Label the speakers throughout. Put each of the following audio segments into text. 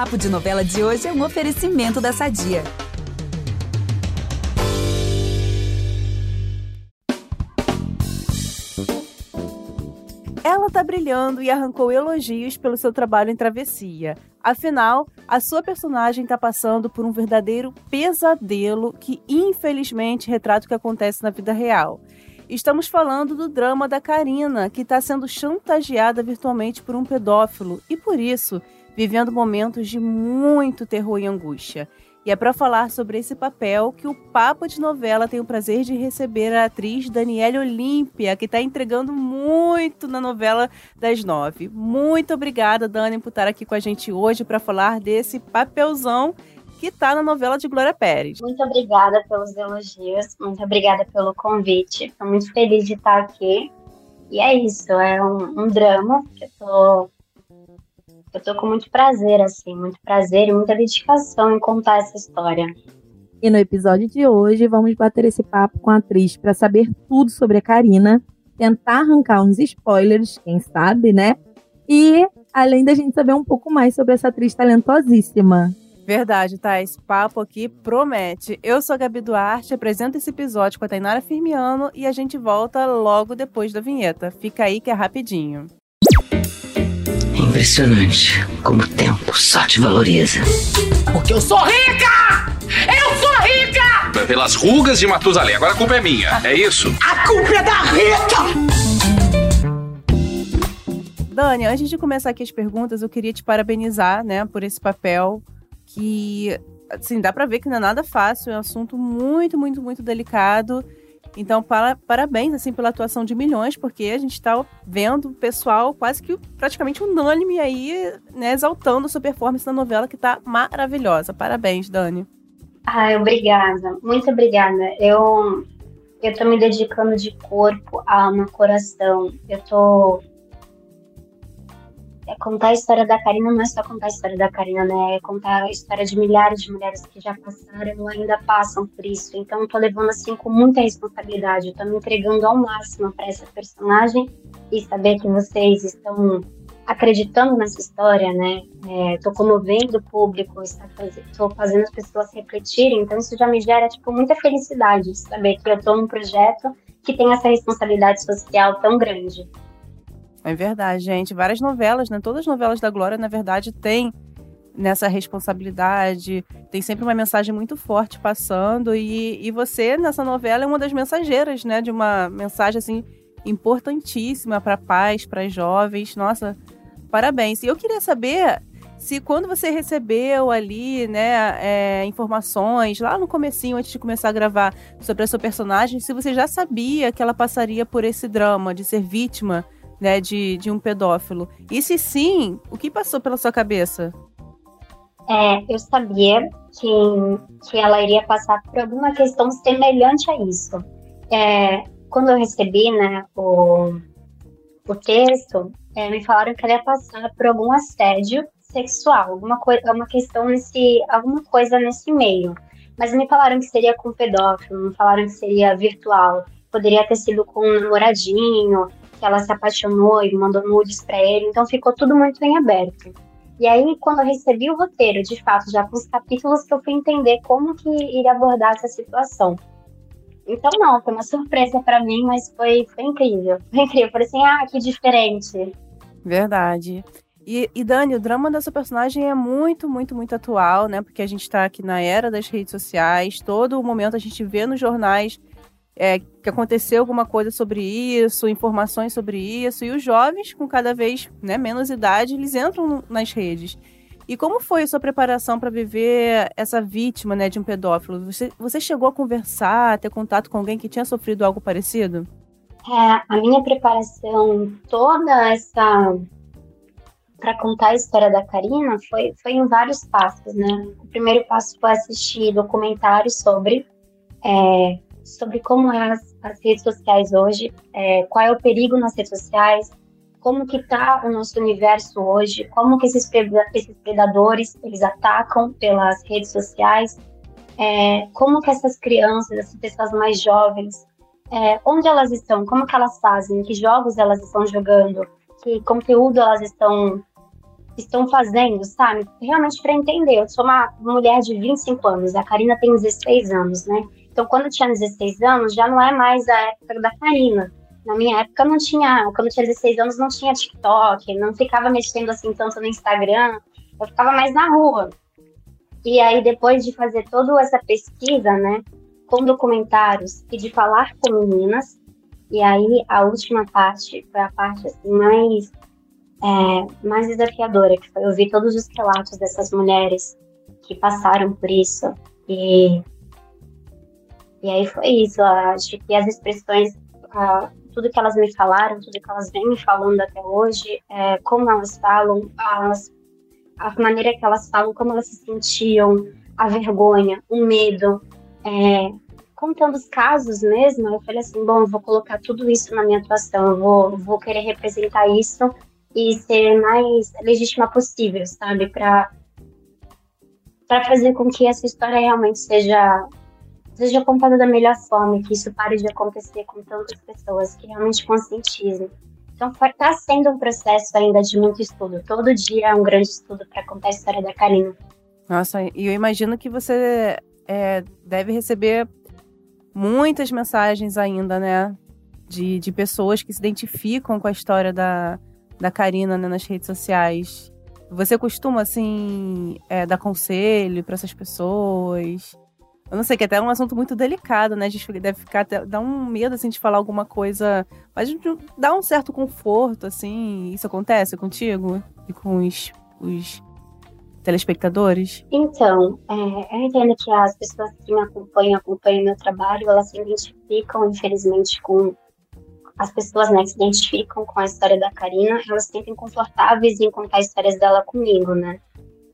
Speaker 1: Papo de Novela de hoje é um oferecimento da Sadia.
Speaker 2: Ela está brilhando e arrancou elogios pelo seu trabalho em Travessia. Afinal, a sua personagem está passando por um verdadeiro pesadelo que, infelizmente, retrata o que acontece na vida real. Estamos falando do drama da Karina, que está sendo chantageada virtualmente por um pedófilo e, por isso, vivendo momentos de muito terror e angústia. E é para falar sobre esse papel que o Papo de Novela tem o prazer de receber a atriz Daniele Olímpia, que está entregando muito na novela das nove. Muito obrigada, Dani, por estar aqui com a gente hoje para falar desse papelzão que está na novela de Glória Pérez.
Speaker 3: Muito obrigada pelos elogios, muito obrigada pelo convite. Estou muito feliz de estar aqui. E é isso, é um, um drama que eu tô eu tô com muito prazer, assim, muito prazer e muita dedicação em contar essa história.
Speaker 4: E no episódio de hoje, vamos bater esse papo com a atriz para saber tudo sobre a Karina, tentar arrancar uns spoilers, quem sabe, né? E além da gente saber um pouco mais sobre essa atriz talentosíssima.
Speaker 2: Verdade, tá? Esse papo aqui promete. Eu sou a Gabi Duarte, apresento esse episódio com a Tainara Firmiano e a gente volta logo depois da vinheta. Fica aí que é rapidinho.
Speaker 5: Impressionante como o tempo só te valoriza.
Speaker 6: Porque eu sou rica! Eu sou rica!
Speaker 7: Pelas rugas de Matusalém, agora a culpa é minha, é isso?
Speaker 6: A culpa é da Rita!
Speaker 2: Dani, antes de começar aqui as perguntas, eu queria te parabenizar, né, por esse papel que, assim, dá pra ver que não é nada fácil, é um assunto muito, muito, muito delicado então, para, parabéns assim pela atuação de milhões, porque a gente está vendo o pessoal quase que praticamente unânime aí, né, exaltando a sua performance na novela, que está maravilhosa. Parabéns, Dani.
Speaker 3: Ai, obrigada. Muito obrigada. Eu eu me dedicando de corpo, alma, coração. Eu tô é contar a história da Karina não é só contar a história da Karina, né? É contar a história de milhares de mulheres que já passaram ou ainda passam por isso. Então, tô levando assim com muita responsabilidade. Eu tô me entregando ao máximo para essa personagem e saber que vocês estão acreditando nessa história, né? É, tô comovendo o público, estou fazendo as pessoas refletirem. Então, isso já me gera tipo muita felicidade saber que eu tô num projeto que tem essa responsabilidade social tão grande.
Speaker 2: É verdade, gente. Várias novelas, né? Todas as novelas da Glória, na verdade, têm nessa responsabilidade, tem sempre uma mensagem muito forte passando e, e você nessa novela é uma das mensageiras, né, de uma mensagem assim importantíssima para pais, para jovens. Nossa, parabéns. E eu queria saber se quando você recebeu ali, né, é, informações lá no comecinho antes de começar a gravar sobre a sua personagem, se você já sabia que ela passaria por esse drama de ser vítima né, de, de um pedófilo. E se sim, o que passou pela sua cabeça?
Speaker 3: É, eu sabia que, que ela iria passar por alguma questão semelhante a isso. É, quando eu recebi né, o, o texto, é, me falaram que ela ia passar por algum assédio sexual, alguma, coisa, uma questão nesse, alguma coisa nesse meio. Mas me falaram que seria com pedófilo, me falaram que seria virtual, poderia ter sido com um namoradinho, que ela se apaixonou e mandou nudes para ele, então ficou tudo muito em aberto. E aí, quando eu recebi o roteiro, de fato, já com os capítulos que eu fui entender como que iria abordar essa situação. Então, não, foi uma surpresa para mim, mas foi, foi incrível. Foi incrível, falei assim, ah, que diferente.
Speaker 2: Verdade. E, e, Dani, o drama dessa personagem é muito, muito, muito atual, né? Porque a gente está aqui na era das redes sociais, todo momento a gente vê nos jornais é, que aconteceu alguma coisa sobre isso, informações sobre isso, e os jovens, com cada vez né, menos idade, eles entram nas redes. E como foi a sua preparação para viver essa vítima né, de um pedófilo? Você, você chegou a conversar, a ter contato com alguém que tinha sofrido algo parecido?
Speaker 3: É, a minha preparação toda essa para contar a história da Karina foi, foi em vários passos, né? O primeiro passo foi assistir documentários sobre é, sobre como é as, as redes sociais hoje, é, qual é o perigo nas redes sociais, como que está o nosso universo hoje, como que esses, esses predadores eles atacam pelas redes sociais, é, como que essas crianças, essas pessoas mais jovens, é, onde elas estão, como que elas fazem, que jogos elas estão jogando, que conteúdo elas estão estão fazendo, sabe? Realmente para entender. Eu sou uma mulher de 25 anos, a Karina tem 16 anos, né? Então, quando eu tinha 16 anos, já não é mais a época da Karina. Na minha época não tinha, quando eu tinha 16 anos não tinha TikTok, não ficava mexendo assim tanto no Instagram, eu ficava mais na rua. E aí depois de fazer toda essa pesquisa, né, com documentários e de falar com meninas, e aí a última parte foi a parte assim, mais é, mais desafiadora, que foi ouvir todos os relatos dessas mulheres que passaram por isso e e aí foi isso, acho que as expressões tudo que elas me falaram, tudo que elas vêm me falando até hoje, é, como elas falam, a maneira que elas falam, como elas se sentiam, a vergonha, o medo, é, contando os casos mesmo, eu falei assim, bom, vou colocar tudo isso na minha atuação, vou, vou querer representar isso e ser mais legítima possível, sabe, para para fazer com que essa história realmente seja seja contada da melhor forma, que isso pare de acontecer com tantas pessoas, que realmente conscientizem. Então, está sendo um processo ainda de muito estudo. Todo dia é um grande estudo para contar a história da Karina.
Speaker 2: Nossa, e eu imagino que você é, deve receber muitas mensagens ainda, né? De, de pessoas que se identificam com a história da, da Karina né, nas redes sociais. Você costuma, assim, é, dar conselho para essas pessoas? Eu não sei, que é até um assunto muito delicado, né? A gente deve ficar até, dá um medo, assim, de falar alguma coisa, mas dá um certo conforto, assim. Isso acontece contigo e com os, os telespectadores?
Speaker 3: Então, é, eu entendo que as pessoas que me acompanham, acompanham meu trabalho, elas se identificam, infelizmente, com as pessoas né, que se identificam com a história da Karina, elas se sentem confortáveis em contar histórias dela comigo, né?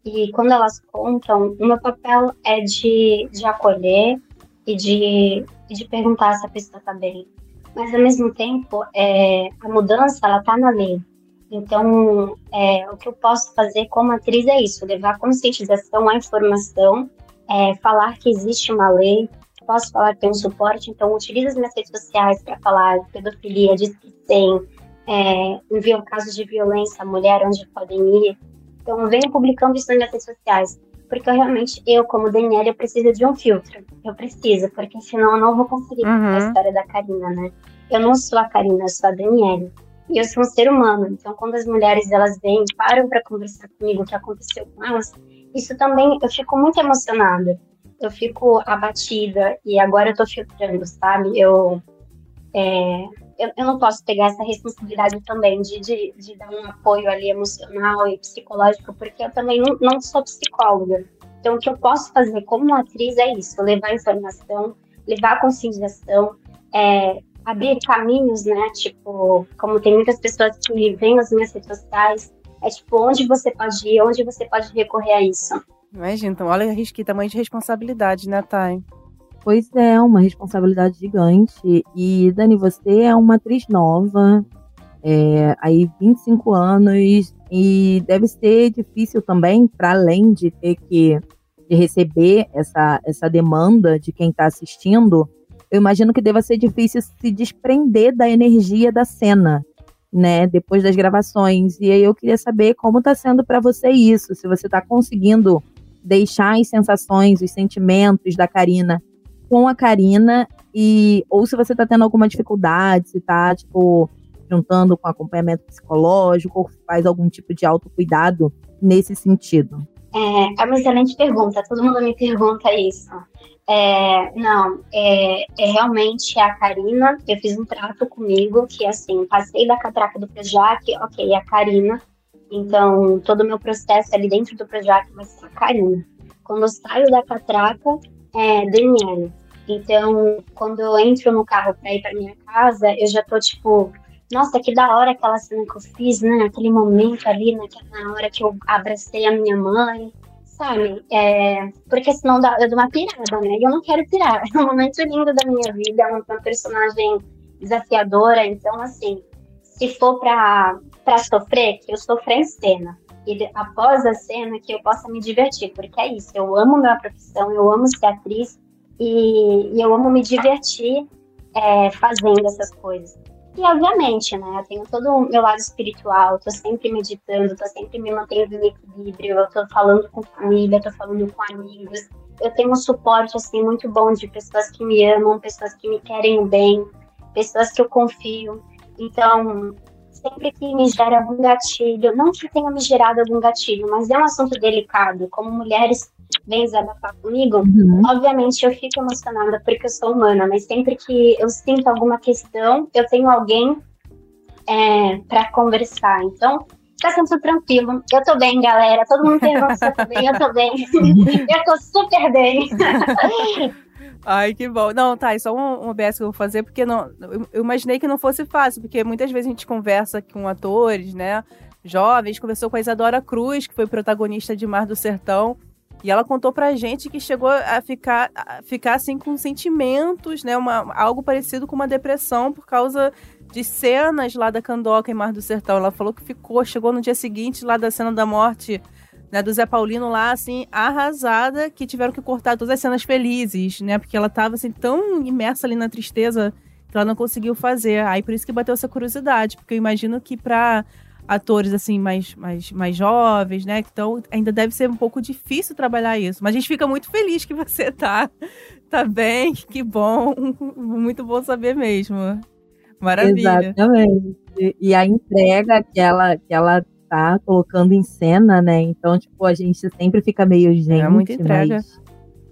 Speaker 3: E quando elas contam, o meu papel é de, de acolher e de, de perguntar se a pessoa está bem. Mas, ao mesmo tempo, é, a mudança, ela está na lei. Então, é, o que eu posso fazer como atriz é isso, levar a conscientização, a informação, é, falar que existe uma lei, posso falar que tem um suporte, então utilizo as minhas redes sociais para falar de pedofilia, de sem, é, envio casos de violência à mulher, onde podem ir, então, venho publicando isso nas redes sociais, porque eu realmente, eu, como Daniela, eu preciso de um filtro. Eu preciso, porque senão eu não vou conseguir uhum. a história da Karina, né? Eu não sou a Karina, eu sou a Daniela. E eu sou um ser humano. Então, quando as mulheres elas vêm, param para conversar comigo o que aconteceu com elas, isso também eu fico muito emocionada. Eu fico abatida e agora eu tô filtrando, sabe? Eu é, eu, eu, não posso pegar essa responsabilidade também de, de, de, dar um apoio ali emocional e psicológico, porque eu também não, não sou psicóloga. Então, o que eu posso fazer como atriz é isso: levar informação, levar conscientização, é, abrir caminhos, né? Tipo, como tem muitas pessoas que vêm nas minhas redes sociais, é tipo, onde você pode ir, onde você pode recorrer a isso.
Speaker 2: Imagina, então, olha que tamanho de responsabilidade, né, Thay?
Speaker 4: Pois é, uma responsabilidade gigante. E, Dani, você é uma atriz nova, é, aí 25 anos, e deve ser difícil também, para além de ter que de receber essa, essa demanda de quem está assistindo, eu imagino que deva ser difícil se desprender da energia da cena, né, depois das gravações. E aí eu queria saber como está sendo para você isso, se você está conseguindo deixar as sensações, os sentimentos da Karina com a Karina e ou se você está tendo alguma dificuldade, se está tipo juntando com acompanhamento psicológico ou faz algum tipo de autocuidado nesse sentido.
Speaker 3: É, é uma excelente pergunta. Todo mundo me pergunta isso. É, não, é, é, realmente a Karina. Eu fiz um trato comigo que, assim, passei da catraca do Projac, ok, a Karina. Então, todo o meu processo ali dentro do Projac vai ser a Karina. Quando eu saio da catraca, é, Daniele. Então, quando eu entro no carro para ir para minha casa, eu já tô tipo, nossa, que da hora aquela cena que eu fiz, né? Aquele momento ali, naquela hora que eu abracei a minha mãe, sabe? É, porque senão eu dou uma pirada, né? Eu não quero pirar. É um momento lindo da minha vida, é uma personagem desafiadora. Então, assim, se for pra, pra sofrer, que eu sofra em cena. E após a cena, que eu possa me divertir, porque é isso. Eu amo minha profissão, eu amo ser atriz e, e eu amo me divertir é, fazendo essas coisas. E, obviamente, né, eu tenho todo o meu lado espiritual, tô sempre meditando, tô sempre me mantendo em equilíbrio, eu tô falando com família, tô falando com amigos. Eu tenho um suporte, assim, muito bom de pessoas que me amam, pessoas que me querem bem, pessoas que eu confio. Então, sempre que me gera algum gatilho, não que tenha me gerado algum gatilho, mas é um assunto delicado, como mulheres vêm desabafar comigo,
Speaker 4: Uhum.
Speaker 3: obviamente eu fico emocionada porque eu sou humana, mas sempre que eu sinto alguma questão, eu tenho alguém é, para conversar. Então, tá sendo tranquilo. Eu tô bem, galera. Todo mundo pergunta se eu tô bem, eu tô bem. eu tô super bem.
Speaker 2: Ai, que bom. Não, tá, é só um, um OBS que eu vou fazer, porque não, eu, imaginei que não fosse fácil, porque muitas vezes a gente conversa com atores, né, jovens, conversou com a Isadora Cruz, que foi protagonista de Mar do Sertão, e ela contou pra gente que chegou a ficar, a ficar assim, com sentimentos, né, uma, algo parecido com uma depressão por causa de cenas lá da Candoca em Mar do Sertão. Ela falou que ficou, chegou no dia seguinte lá da cena da morte né, do Zé Paulino lá, assim, arrasada, que tiveram que cortar todas as cenas felizes, né? Porque ela tava, assim, tão imersa ali na tristeza que ela não conseguiu fazer. Aí por isso que bateu essa curiosidade, porque eu imagino que pra atores, assim, mais, mais, mais jovens, né? Então ainda deve ser um pouco difícil trabalhar isso. Mas a gente fica muito feliz que você tá, tá bem, que bom. Muito bom saber mesmo. Maravilha.
Speaker 4: Exatamente. E a entrega que ela, que ela tá colocando em cena, né? Então, tipo, a gente sempre fica meio gente.
Speaker 2: É muita entrega.
Speaker 4: Mas,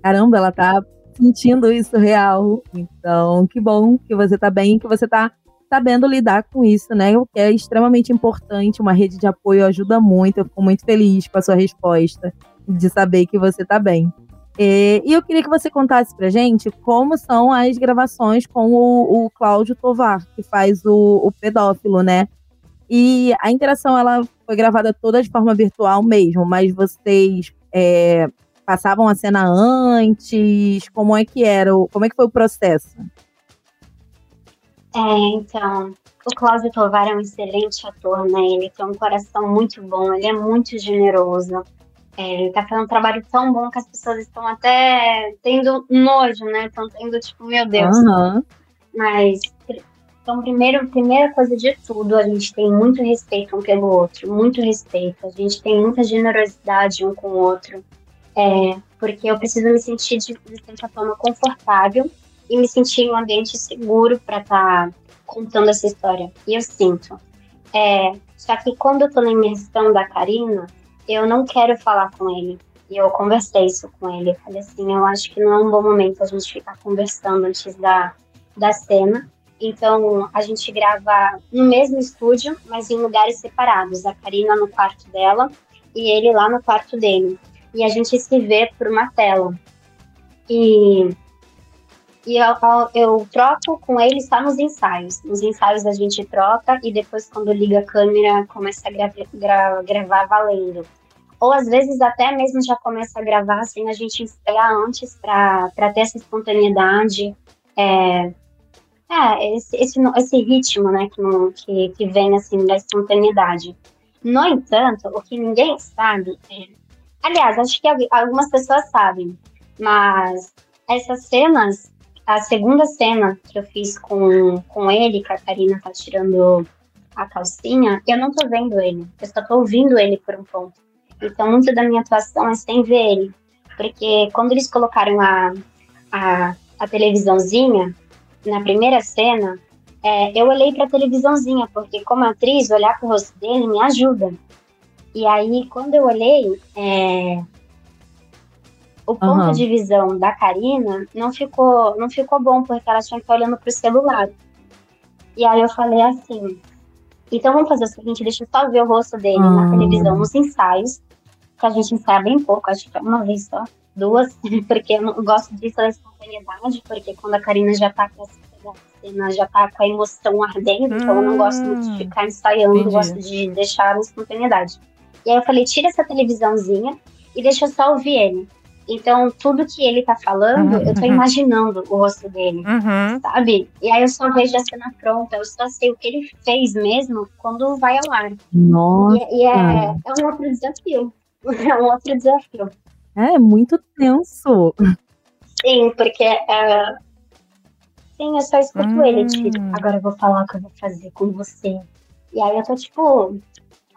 Speaker 4: caramba, ela tá sentindo isso real. Então, que bom que você tá bem, que você tá sabendo lidar com isso, né? O que é extremamente importante. Uma rede de apoio ajuda muito. Eu fico muito feliz com a sua resposta de saber que você tá bem. E, e eu queria que você contasse pra gente como são as gravações com o, o Cláudio Tovar, que faz o, o pedófilo, né? E a interação ela foi gravada toda de forma virtual mesmo, mas vocês é, passavam a cena antes? Como é que era? Como é que foi o processo?
Speaker 3: É, então, o Cláudio Tovar é um excelente ator, né? Ele tem um coração muito bom, ele é muito generoso. É, ele tá fazendo um trabalho tão bom que as pessoas estão até tendo nojo, né? Estão tendo, tipo, meu Deus.
Speaker 4: Aham.
Speaker 3: Mas, então, primeiro, primeira coisa de tudo, a gente tem muito respeito um pelo outro, muito respeito. A gente tem muita generosidade um com o outro. É, porque eu preciso me sentir de, de certa forma confortável e me sentir em um ambiente seguro para estar contando essa história. E eu sinto. É, só que quando eu tô na imersão da Karina, eu não quero falar com ele. E eu conversei isso com ele. Eu falei assim, eu acho que não é um bom momento a gente ficar conversando antes da, da cena. Então, a gente grava no mesmo estúdio, mas em lugares separados. A Karina no quarto dela e ele lá no quarto dele. E a gente se vê por uma tela. E, e eu, eu troco com ele só nos ensaios. Nos ensaios a gente troca e depois, quando liga a câmera, começa a gra gra gravar valendo. Ou às vezes até mesmo já começa a gravar sem a gente ensaiar antes para ter essa espontaneidade. É, é, esse, esse, esse ritmo, né, que, que, que vem, assim, da espontaneidade. No entanto, o que ninguém sabe é... Aliás, acho que algu- algumas pessoas sabem, mas essas cenas, a segunda cena que eu fiz com, com ele, que a Karina tá tirando a calcinha, eu não tô vendo ele, eu só tô ouvindo ele por um ponto. Então, muito da minha atuação é sem ver ele, porque quando eles colocaram a, a, a televisãozinha, na primeira cena, é, eu olhei pra televisãozinha, porque como atriz, olhar pro rosto dele me ajuda. E aí, quando eu olhei, é, o ponto
Speaker 4: Aham.
Speaker 3: de visão da Karina não ficou, não ficou bom, porque ela tinha que estar olhando pro celular. E aí eu falei assim, então vamos fazer o seguinte, deixa eu só ver o rosto dele na
Speaker 4: Ah.
Speaker 3: televisão, nos ensaios, que a gente ensaia bem pouco, acho que é uma vez só, duas, porque eu não gosto disso da espontaneidade, porque quando a Karina já tá com essa cena, já tá com a emoção ardendo, então eu não gosto muito de ficar ensaiando, eu
Speaker 2: entendi.
Speaker 3: gosto de deixar a espontaneidade. E aí eu falei, tira essa televisãozinha e deixa eu só ouvir ele. Então, tudo que ele tá falando, eu tô imaginando o rosto dele
Speaker 2: Uhum.
Speaker 3: sabe? E aí eu só vejo a cena pronta, eu só sei o que ele fez mesmo quando vai ao ar.
Speaker 4: Nossa,
Speaker 3: E, e é, é um outro desafio. É um outro desafio.
Speaker 4: É muito tenso.
Speaker 3: Sim, porque é, Sim, eu só escuto
Speaker 2: Hum.
Speaker 3: ele, tipo, agora eu vou falar o que eu vou fazer com você. E aí eu tô, tipo,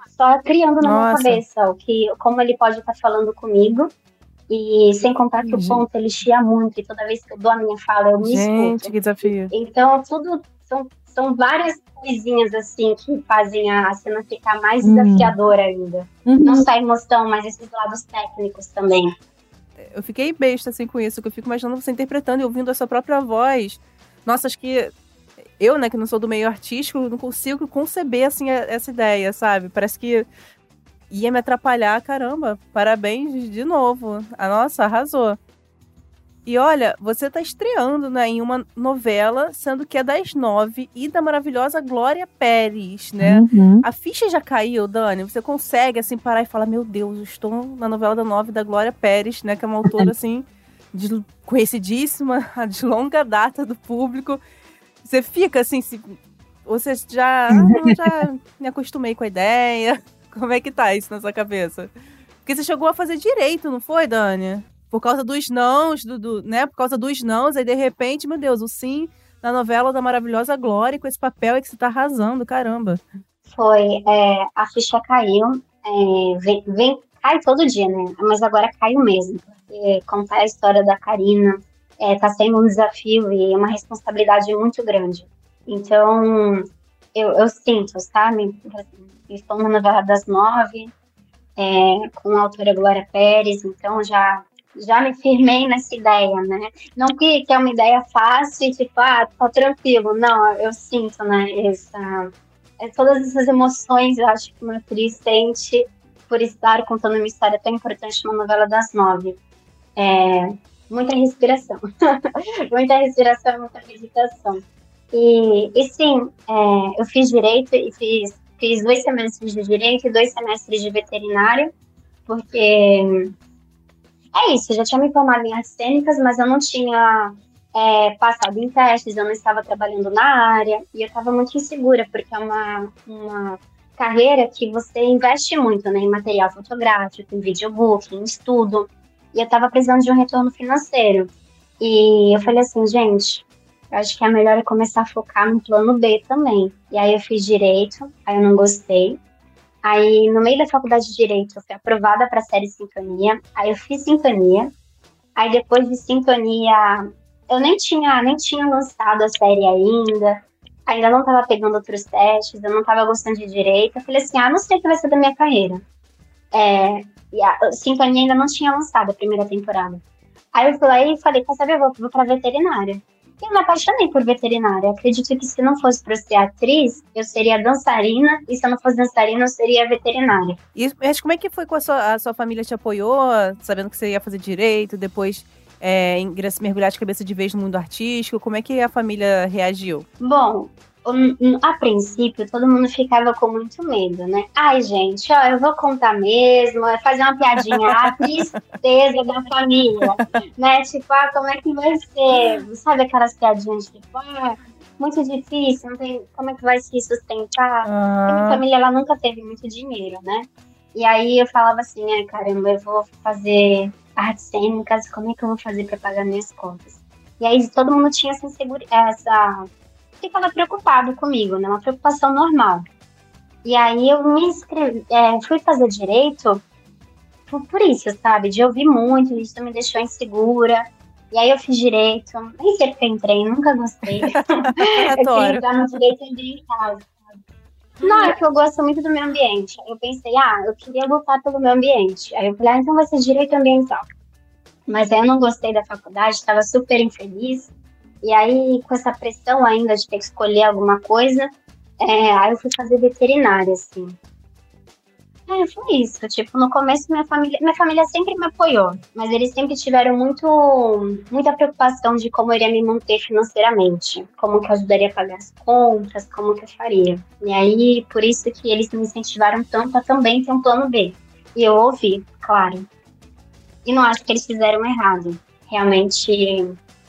Speaker 3: só criando na minha
Speaker 2: Nossa.
Speaker 3: cabeça o que, como ele pode estar falando comigo. E sem contar que o
Speaker 2: Gente.
Speaker 3: ponto ele chia muito, e toda vez que eu dou a minha fala, eu me
Speaker 2: Gente,
Speaker 3: escuto.
Speaker 2: que desafio.
Speaker 3: Então, tudo são, são várias coisinhas assim que fazem a cena ficar mais
Speaker 4: Hum.
Speaker 3: desafiadora ainda.
Speaker 4: Uhum.
Speaker 3: Não só a emoção, mas esses lados técnicos também.
Speaker 2: Eu fiquei besta assim com isso, que eu fico imaginando você interpretando e ouvindo a sua própria voz. Nossa, acho que eu, né, que não sou do meio artístico, não consigo conceber assim essa ideia, sabe? Parece que ia me atrapalhar, caramba. Parabéns de novo. A nossa arrasou. E olha, você tá estreando né, em uma novela, sendo que é das nove e da maravilhosa Glória Pérez, né?
Speaker 4: Uhum.
Speaker 2: A ficha já caiu, Dani? Você consegue, assim, parar e falar, meu Deus, eu estou na novela da nove da Glória Pérez, né? Que é uma autora, assim, de- conhecidíssima, de longa data do público. Você fica, assim, se... Você já... Ah, já me acostumei com a ideia. Como é que tá isso na sua cabeça? Porque você chegou a fazer direito, não foi, Dani? Por causa dos nãos, do, do- né? Por causa dos nãos, aí de repente, meu Deus, o sim na novela da maravilhosa Glória, com esse papel aí que você tá arrasando, caramba.
Speaker 3: Foi, é, a ficha caiu, é, vem, vem- cai todo dia, né? Mas agora caiu mesmo, porque contar a história da Karina é, tá sendo um desafio e uma responsabilidade muito grande. Então, eu, eu sinto, sabe? Estou na novela das nove, é, com a autora Glória Pérez, então já, já me firmei nessa ideia, né? Não que, que é uma ideia fácil, tipo, ah, tá tranquilo, não, eu sinto, né, essa, é, todas essas emoções, eu acho que uma atriz sente por estar contando uma história tão importante numa novela das nove. É, muita respiração. muita respiração, muita meditação. E, e sim, é, eu fiz direito e fiz, fiz dois semestres de direito e dois semestres de veterinário, porque é isso, eu já tinha me formado em artes cênicas, mas eu não tinha é, passado em testes, eu não estava trabalhando na área e eu estava muito insegura, porque é uma, uma carreira que você investe muito né, em material fotográfico, em videobook, em estudo, e eu estava precisando de um retorno financeiro. E eu falei assim, gente, eu acho que é melhor eu começar a focar no plano B também. E aí eu fiz direito, aí eu não gostei. Aí, no meio da faculdade de Direito, eu fui aprovada para a série Sintonia. Aí eu fiz Sintonia. Aí depois de Sintonia, eu nem tinha, nem tinha lançado a série ainda. Ainda não estava pegando outros testes, eu não estava gostando de Direito. Eu falei assim, ah, não sei o que vai ser da minha carreira. É, e a Sintonia ainda não tinha lançado a primeira temporada. Aí eu fui lá e falei, quer saber, eu vou, vou para veterinária. Eu me apaixonei por veterinária. Acredito que se não fosse para ser atriz, eu seria dançarina. E se eu não fosse dançarina, eu seria veterinária.
Speaker 2: E mas como é que foi com a sua, a sua família te apoiou, sabendo que você ia fazer direito, depois é, mergulhar de cabeça de vez no mundo artístico? Como é que a família reagiu?
Speaker 3: Bom, a princípio todo mundo ficava com muito medo, né? Ai, gente, ó, eu vou contar mesmo, fazer uma piadinha, a tristeza da família, né? Tipo, ah, como é que vai ser? Sabe aquelas piadinhas tipo, ah, muito difícil, não tem, como é que vai se sustentar? Porque Minha família ela nunca teve muito dinheiro, né? E aí eu falava assim, ai caramba, eu vou fazer artes cênicas, como é que eu vou fazer para pagar minhas contas? E aí todo mundo tinha essa essa ficava preocupado comigo, né? Uma preocupação normal. E aí eu me inscrevi, é, fui fazer direito por, por isso, sabe? De ouvir muito, isso me deixou insegura. E aí eu fiz direito, nem sei porque entrei, nunca gostei. eu queria entrar no direito ambiental. Não, é que eu gosto muito do meio ambiente. Eu pensei, ah, eu queria lutar pelo meio ambiente. Aí eu falei, ah, então vai ser direito ambiental. Mas aí eu não gostei da faculdade, estava super infeliz. E aí, com essa pressão ainda de ter que escolher alguma coisa, é, aí eu fui fazer veterinária, assim. É, foi isso. Tipo, no começo minha família, minha família sempre me apoiou, mas eles sempre tiveram muito, muita preocupação de como eu iria me manter financeiramente, como que eu ajudaria a pagar as contas, como que eu faria. E aí, por isso que eles me incentivaram tanto a também ter um plano B. E eu ouvi, claro. E não acho que eles fizeram errado. Realmente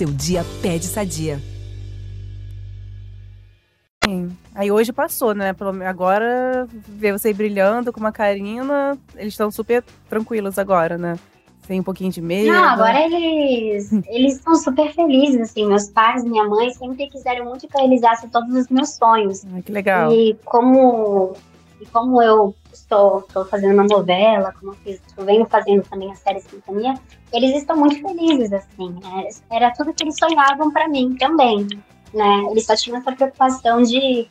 Speaker 1: seu dia pede Sadia.
Speaker 2: Sim. Aí hoje passou, né? Agora, ver você brilhando com uma carina, eles estão super tranquilos agora, né? Tem um pouquinho de medo.
Speaker 3: Não, agora eles eles estão super felizes, assim. Meus pais, minha mãe sempre quiseram muito que eu realizasse todos os meus sonhos.
Speaker 2: Ai, que legal.
Speaker 3: E como, e como eu estou, estou fazendo uma novela, como eu, fiz, eu venho fazendo também a série Sintonia, eles estão muito felizes, assim. É, era tudo que eles sonhavam para mim também, né? Eles só tinham essa preocupação de...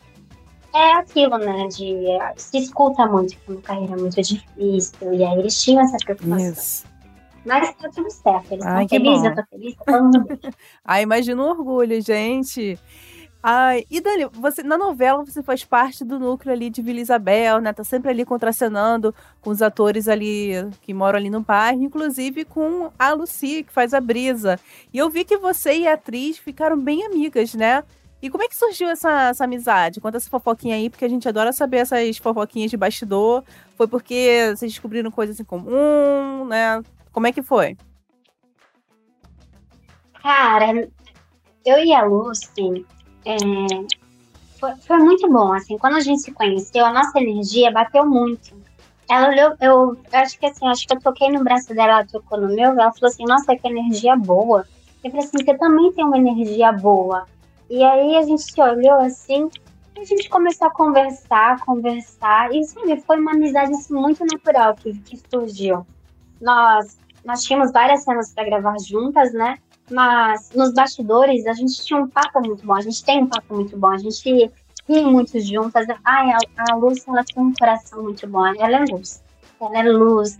Speaker 3: É aquilo, né? De... Se escuta muito que uma carreira é muito difícil, e aí eles tinham essa preocupação. Mas tá tudo certo, eles
Speaker 2: Ai,
Speaker 3: estão felizes,
Speaker 2: bom.
Speaker 3: eu tô feliz, tá todo mundo bem.
Speaker 2: Ai, imagina o orgulho, gente. Ai, e Dani, você, na novela você faz parte do núcleo ali de Vila Isabel, né? Tá sempre ali contracenando com os atores ali que moram ali no bairro, inclusive com a Lucy, que faz a Brisa. E eu vi que você e a atriz ficaram bem amigas, né? E como é que surgiu essa, essa amizade? Conta essa fofoquinha aí, porque a gente adora saber essas fofoquinhas de bastidor. Foi porque vocês descobriram coisas em comum, né? Como é que foi?
Speaker 3: Cara, eu e a Lucy, é, foi, foi muito bom, assim, quando a gente se conheceu, a nossa energia bateu muito. Ela olhou, eu, eu acho que assim, acho que eu toquei no braço dela, ela tocou no meu, ela falou assim, nossa, que energia boa. Eu falei assim, você também tem uma energia boa. E aí a gente se olhou assim, a gente começou a conversar, conversar, e sabe, foi uma amizade assim, muito natural que, que surgiu. Nós, nós tínhamos várias cenas para gravar juntas, né? Mas nos bastidores a gente tinha um papo muito bom, a gente tem um papo muito bom, a gente ri muito juntas. Ai, a, a Luz, ela tem um coração muito bom, ela é luz, ela é luz,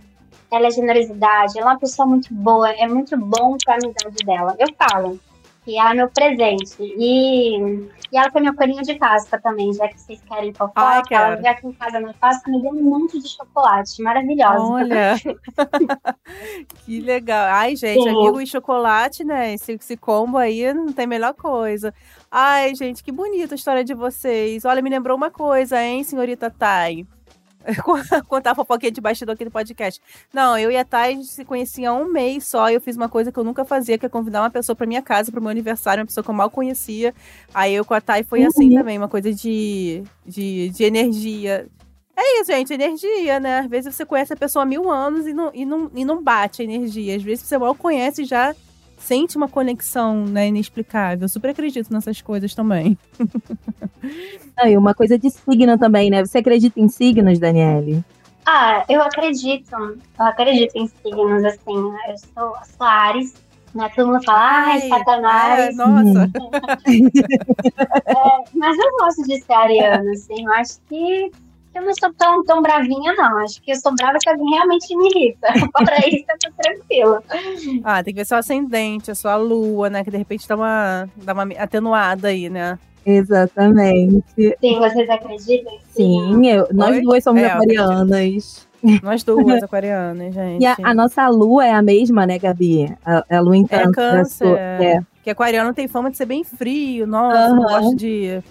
Speaker 3: ela é generosidade, ela é uma pessoa muito boa, é muito bom pra amizade dela. Eu falo que ela é meu presente. E, e ela foi minha coelhinha de Páscoa também, já que vocês querem fofoca.
Speaker 2: Ai,
Speaker 3: ela
Speaker 2: quero.
Speaker 3: veio aqui em casa na Páscoa me deu um monte de chocolate, maravilhosa.
Speaker 2: Olha, que legal. Ai, gente,
Speaker 3: Sim.
Speaker 2: amigo e chocolate, né? Esse, esse combo aí não tem melhor coisa. Ai, gente, que bonita a história de vocês. Olha, me lembrou uma coisa, hein, senhorita Thay? Contar a fofoquinha de bastidor aqui do podcast. Não, eu e a Thay a gente se conhecia há um mês só. E eu fiz uma coisa que eu nunca fazia, que é convidar uma pessoa pra minha casa, pro meu aniversário, uma pessoa que eu mal conhecia. Aí eu com a Thay foi assim
Speaker 4: Uhum.
Speaker 2: também, uma coisa de, de, de energia. É isso, gente, energia, né? Às vezes você conhece a pessoa há mil anos e não, e não, e não bate a energia. Às vezes você mal conhece e já sente uma conexão né, inexplicável. Eu super acredito nessas coisas também.
Speaker 4: Ah, e uma coisa de signo também, né? Você acredita em signos, Daniele?
Speaker 3: Ah, eu acredito. Eu acredito em signos, assim. né? Eu sou, eu sou Ares. Né? Todo mundo fala, ai,
Speaker 2: Ai,
Speaker 3: Satanás.
Speaker 2: ai, nossa.
Speaker 3: É, mas eu gosto de ser ariana, assim. Eu acho que eu não sou tão, tão bravinha, não. Acho que eu sou brava que alguém realmente me irrita. Fora isso, eu tô tranquila.
Speaker 2: Ah, tem que ver seu ascendente, a sua lua, né? Que de repente dá uma, dá uma atenuada aí, né?
Speaker 4: Exatamente.
Speaker 3: Sim, vocês acreditam?
Speaker 4: Sim, eu- nós
Speaker 2: Oi?
Speaker 4: duas somos
Speaker 2: É,
Speaker 4: aquarianas.
Speaker 2: Nós duas, aquarianas, gente.
Speaker 4: E a, a nossa lua é a mesma, né, Gabi? A, a lua em
Speaker 2: É
Speaker 4: câncer. é.
Speaker 2: Porque aquariano tem fama de ser bem frio, nossa,
Speaker 4: Aham.
Speaker 2: não gosto de.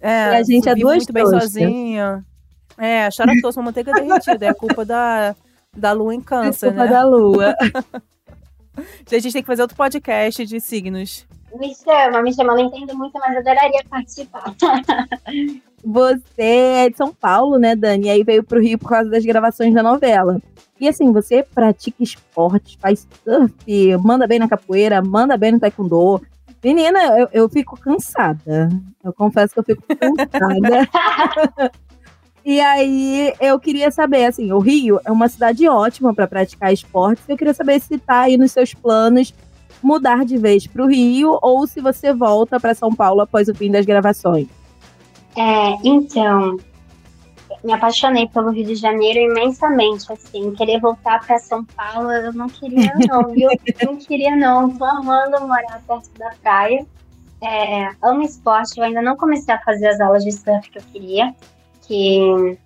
Speaker 2: É,
Speaker 4: E a gente é duas
Speaker 2: muito bem sozinha. É, chora tosse, uma manteiga derretida. É culpa da, da lua em câncer,
Speaker 4: Desculpa
Speaker 2: né?
Speaker 4: da lua.
Speaker 2: A gente tem que fazer outro podcast de signos.
Speaker 3: Me chama, me chama. Eu não entendo muito, mas eu adoraria participar.
Speaker 4: Você é de São Paulo, né, Dani? E aí veio pro Rio por causa das gravações da novela. E assim, você pratica esportes, faz surf, manda bem na capoeira, manda bem no taekwondo. Menina, eu, eu fico cansada. Eu confesso que eu fico cansada. E aí, eu queria saber, assim, o Rio é uma cidade ótima para praticar esportes. Eu queria saber se tá aí nos seus planos mudar de vez pro Rio ou se você volta para São Paulo após o fim das gravações.
Speaker 3: É, então, me apaixonei pelo Rio de Janeiro imensamente, assim, querer voltar para São Paulo, eu não queria não, viu? Não queria não, tô amando morar perto da praia. É, amo esporte, eu ainda não comecei a fazer as aulas de surf que eu queria, que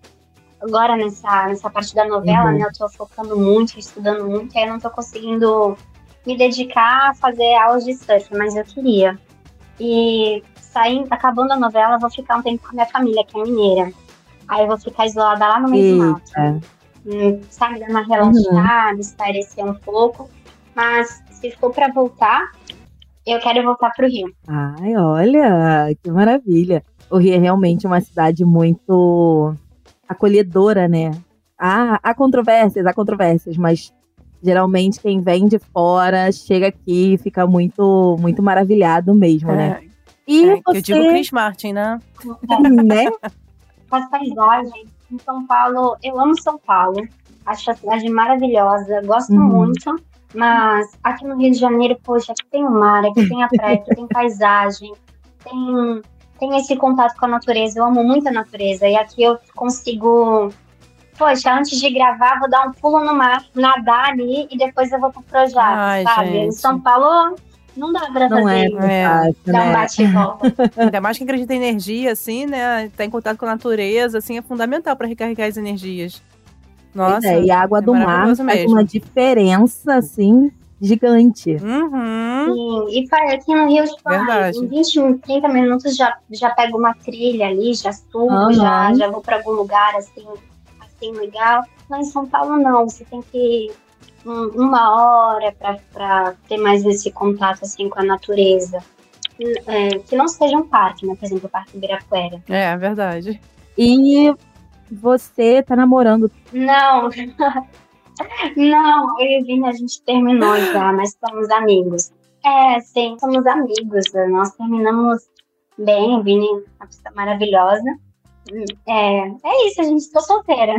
Speaker 3: agora nessa, nessa parte da novela,
Speaker 4: Uhum.
Speaker 3: né, eu tô focando muito, estudando muito, e aí eu não tô conseguindo me dedicar a fazer aulas de surf, mas eu queria. E saindo, acabando a novela, eu vou ficar um tempo com a minha família, que é mineira. Aí eu vou ficar isolada lá no meio do mato. Hum, sabe, dar uma relaxada, uhum. espairecer um pouco. Mas se for para voltar, eu quero voltar pro Rio.
Speaker 4: Ai, olha, que maravilha. O Rio é realmente uma cidade muito acolhedora, né? Há, há controvérsias, há controvérsias, mas geralmente quem vem de fora chega aqui e fica muito, muito maravilhado mesmo, né? é. né?
Speaker 2: E é, você... Eu digo Chris Martin, né?
Speaker 4: né?
Speaker 3: As paisagens em São Paulo, eu amo São Paulo, acho a cidade maravilhosa, gosto uhum. muito, mas aqui no Rio de Janeiro, poxa, aqui tem o mar, aqui tem a praia, aqui tem paisagem, tem, tem esse contato com a natureza, eu amo muito a natureza, e aqui eu consigo poxa, antes de gravar, vou dar um pulo no mar, nadar ali e depois eu vou pro projeto, Ai, sabe? Gente. Em São Paulo, não dá pra não fazer é, isso. É, Dá um né? bate e volta.
Speaker 2: Ainda mais que acredita em energia, assim, né? Tá em contato com a natureza, assim, é fundamental para recarregar as energias.
Speaker 4: Nossa. É, e a água é do mar faz mesmo. uma diferença, assim, gigante.
Speaker 3: Uhum. Sim, e aqui no Rio, tipo, Verdade. em 20, 30 minutos já, já pego uma trilha ali, já subo, uhum. já, já vou para algum lugar, assim, assim, legal. Mas em São Paulo, não. Você tem que uma hora para ter mais esse contato assim com a natureza. É, que não seja um parque, né? Por exemplo, o Parque Ibirapuera.
Speaker 2: É, é verdade.
Speaker 4: E você tá namorando?
Speaker 3: Não. não, eu e Vini a gente terminou já, mas somos amigos. É, sim, somos amigos. Nós terminamos bem, Vini é uma pessoa maravilhosa. É, é isso, a gente está solteira.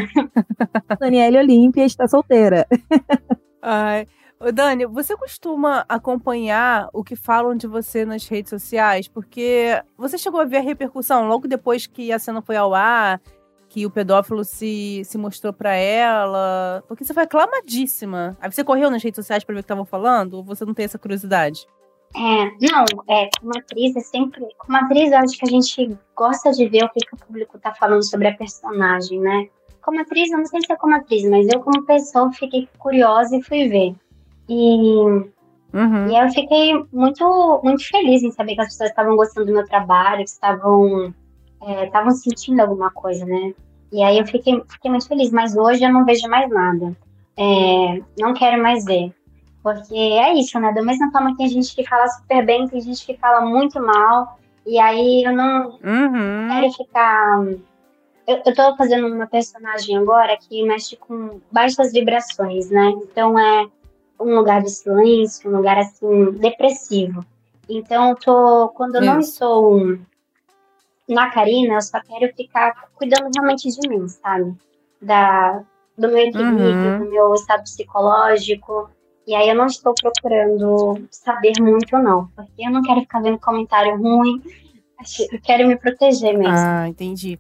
Speaker 4: Daniela Olímpia está solteira.
Speaker 2: Ai. Ô, Dani, você costuma acompanhar o que falam de você nas redes sociais? Porque você chegou a ver a repercussão logo depois que a cena foi ao ar, que o pedófilo se, se mostrou para ela. Porque você foi aclamadíssima. Aí você correu nas redes sociais para ver o que estavam falando? Ou você não tem essa curiosidade?
Speaker 3: É, não, é, como atriz é sempre. Como atriz, eu acho que a gente gosta de ver o que, que o público tá falando sobre a personagem, né? Como atriz, eu não sei se é como atriz, mas eu, como pessoa, fiquei curiosa e fui ver. E, uhum. e eu fiquei muito, muito feliz em saber que as pessoas estavam gostando do meu trabalho, que estavam, é, estavam sentindo alguma coisa, né? E aí eu fiquei, fiquei muito feliz, mas hoje eu não vejo mais nada. É, não quero mais ver. Porque é isso, né? Da mesma forma que tem gente que fala super bem, tem gente que fala muito mal. E aí eu não uhum. quero ficar. Eu, eu tô fazendo uma personagem agora que mexe com baixas vibrações, né? Então é um lugar de silêncio, um lugar assim, depressivo. Então eu tô. Quando eu não estou na Karina, eu só quero ficar cuidando realmente de mim, sabe? Da, do meu equilíbrio, uhum. do meu estado psicológico. E aí eu não estou procurando saber muito, não. Porque eu não quero ficar vendo comentário ruim. Eu quero me proteger mesmo.
Speaker 2: Ah, entendi.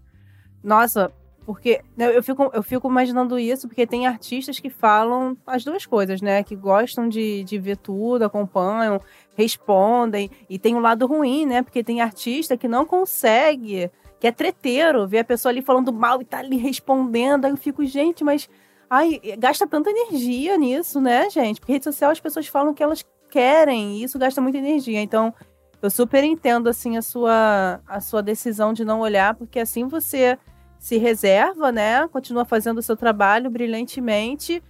Speaker 2: Nossa, porque né, eu fico, eu fico imaginando isso, porque tem artistas que falam as duas coisas, né? Que gostam de, de ver tudo, acompanham, respondem. E tem um lado ruim, né? Porque tem artista que não consegue, que é treteiro, ver a pessoa ali falando mal e tá ali respondendo. Aí eu fico, gente, mas Ai, gasta tanta energia nisso, né, gente? Porque rede social as pessoas falam que elas querem e isso gasta muita energia. Então, eu super entendo assim a sua a sua decisão de não olhar, porque assim você se reserva, né? Continua fazendo o seu trabalho brilhantemente.